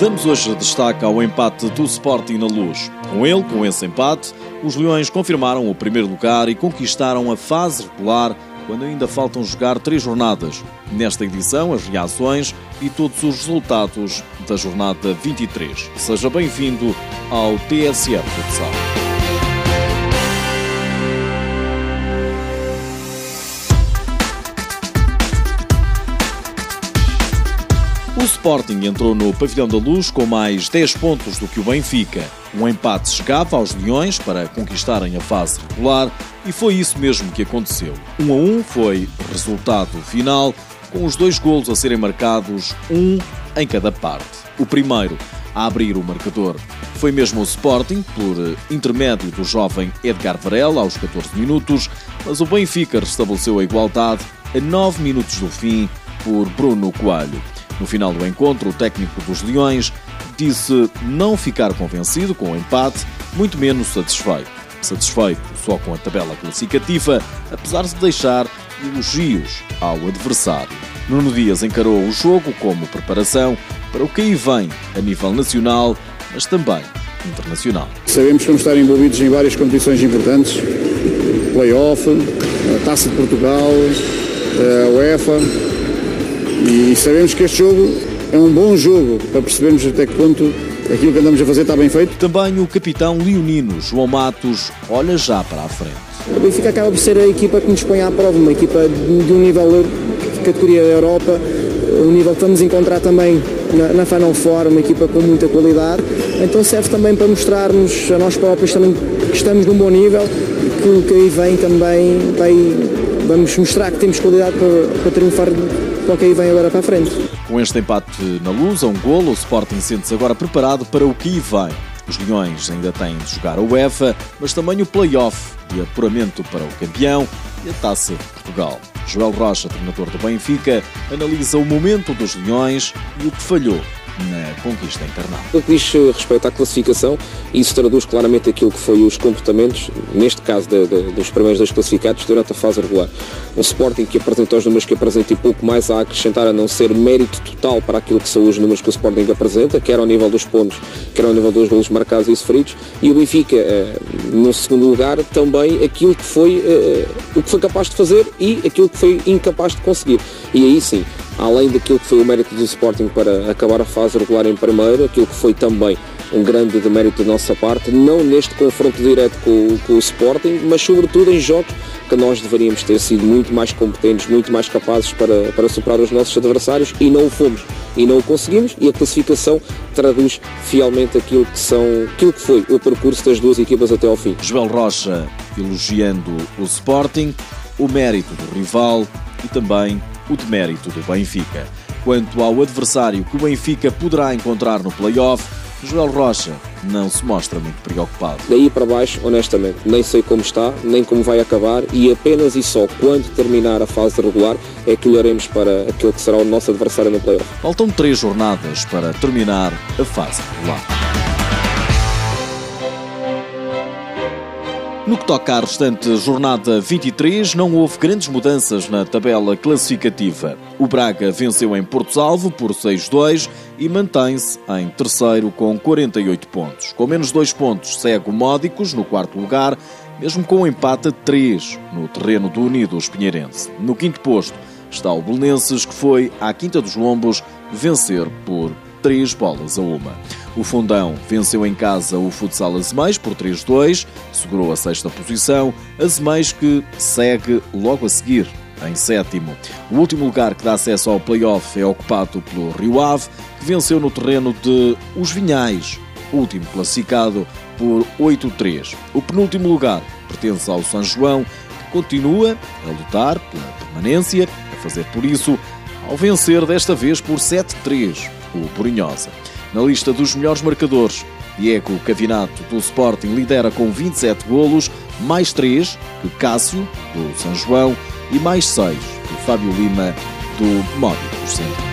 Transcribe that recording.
Damos hoje destaque ao empate do Sporting na Luz. Com ele, com esse empate, os Leões confirmaram o primeiro lugar e conquistaram a fase regular quando ainda faltam jogar três jornadas. Nesta edição, as reações e todos os resultados da jornada 23. Seja bem-vindo ao TSF Futsal. O Sporting entrou no Pavilhão da Luz com mais 10 pontos do que o Benfica. Um empate chegava aos Leões para conquistarem a fase regular e foi isso mesmo que aconteceu. 1 a 1 foi resultado final, com os dois golos a serem marcados, um em cada parte. O primeiro a abrir o marcador foi mesmo o Sporting, por intermédio do jovem Edgar Varela, aos 14 minutos, mas o Benfica restabeleceu a igualdade a 9 minutos do fim por Bruno Coelho. No final do encontro, o técnico dos Leões disse não ficar convencido com o empate, muito menos satisfeito. Satisfeito só com a tabela classificativa, apesar de deixar elogios ao adversário. Nuno Dias encarou o jogo como preparação para o que aí vem a nível nacional, mas também internacional. Sabemos que vamos estar envolvidos em várias competições importantes, Playoff, Taça de Portugal, a UEFA, e sabemos que este jogo é um bom jogo para percebermos até que ponto aquilo que andamos a fazer está bem feito. Também o capitão leonino João Matos olha já para a frente. O Benfica acaba por ser a equipa que nos põe à prova, uma equipa de um nível de categoria da Europa, um nível que vamos encontrar também na, na Final Four, uma equipa com muita qualidade. Então serve também para mostrarmos a nós próprios também que estamos num bom nível e que o que aí vem também vai, vamos mostrar que temos qualidade para, para triunfar para o que aí vem agora para a frente. Com este empate na luz, a um golo, o Sporting sente-se agora preparado para o que aí vem. Os Leões ainda têm de jogar a UEFA, mas também o play-off de apuramento para o campeão e a Taça de Portugal. Joel Rocha, treinador do Benfica, analisa o momento dos Leões e o que falhou na conquista internal. No que diz respeito à classificação, isso traduz claramente aquilo que foi os comportamentos, neste caso de, de, dos primeiros dois classificados, durante a fase regular. Um Sporting que apresentou os números que apresenta e pouco mais a acrescentar a não ser mérito total para aquilo que são os números que o Sporting apresenta, quer ao nível dos pontos, quer ao nível dos golos marcados e sofridos, e o Benfica, eh, no segundo lugar, também aquilo que foi, eh, o que foi capaz de fazer e aquilo que foi incapaz de conseguir. E aí sim, além daquilo que foi o mérito do Sporting para acabar a fase regular em primeiro, aquilo que foi também um grande demérito da nossa parte, não neste confronto direto com, com, o Sporting, mas sobretudo em jogos que nós deveríamos ter sido muito mais competentes, muito mais capazes para, para superar os nossos adversários e não o fomos. E não o conseguimos e a classificação traduz fielmente aquilo que, são, aquilo que foi o percurso das duas equipas até ao fim. Joel Rocha elogiando o Sporting, o mérito do rival e também o demérito do Benfica. Quanto ao adversário que o Benfica poderá encontrar no play-off, Joel Rocha não se mostra muito preocupado. Daí para baixo, honestamente, nem sei como está, nem como vai acabar e apenas e só quando terminar a fase regular é que olharemos para aquele que será o nosso adversário no play-off. Faltam três jornadas para terminar a fase regular. No que toca à restante jornada 23, não houve grandes mudanças na tabela classificativa. O Braga venceu em Porto Salvo por 6-2 e mantém-se em terceiro com 48 pontos. Com menos 2 pontos segue o Módicos no quarto lugar, mesmo com um empate a 3 no terreno do Unidos Pinheirense. No quinto posto está o Belenenses, que foi à Quinta dos Lombos vencer por 3 bolas a uma. O Fundão venceu em casa o Futsal Azeméis por 3-2, segurou a sexta posição. Azeméis que segue logo a seguir, em sétimo. O último lugar que dá acesso ao play-off é ocupado pelo Rio Ave, que venceu no terreno de Os Vinhais, último classificado por 8-3. O penúltimo lugar pertence ao São João, que continua a lutar pela permanência, a fazer por isso, ao vencer desta vez por 7-3 o Borinhosa. Na lista dos melhores marcadores, Diego Cavinato do Sporting lidera com 27 golos, mais 3 que Cássio do São João e mais 6 que Fábio Lima do Mónaco Centro.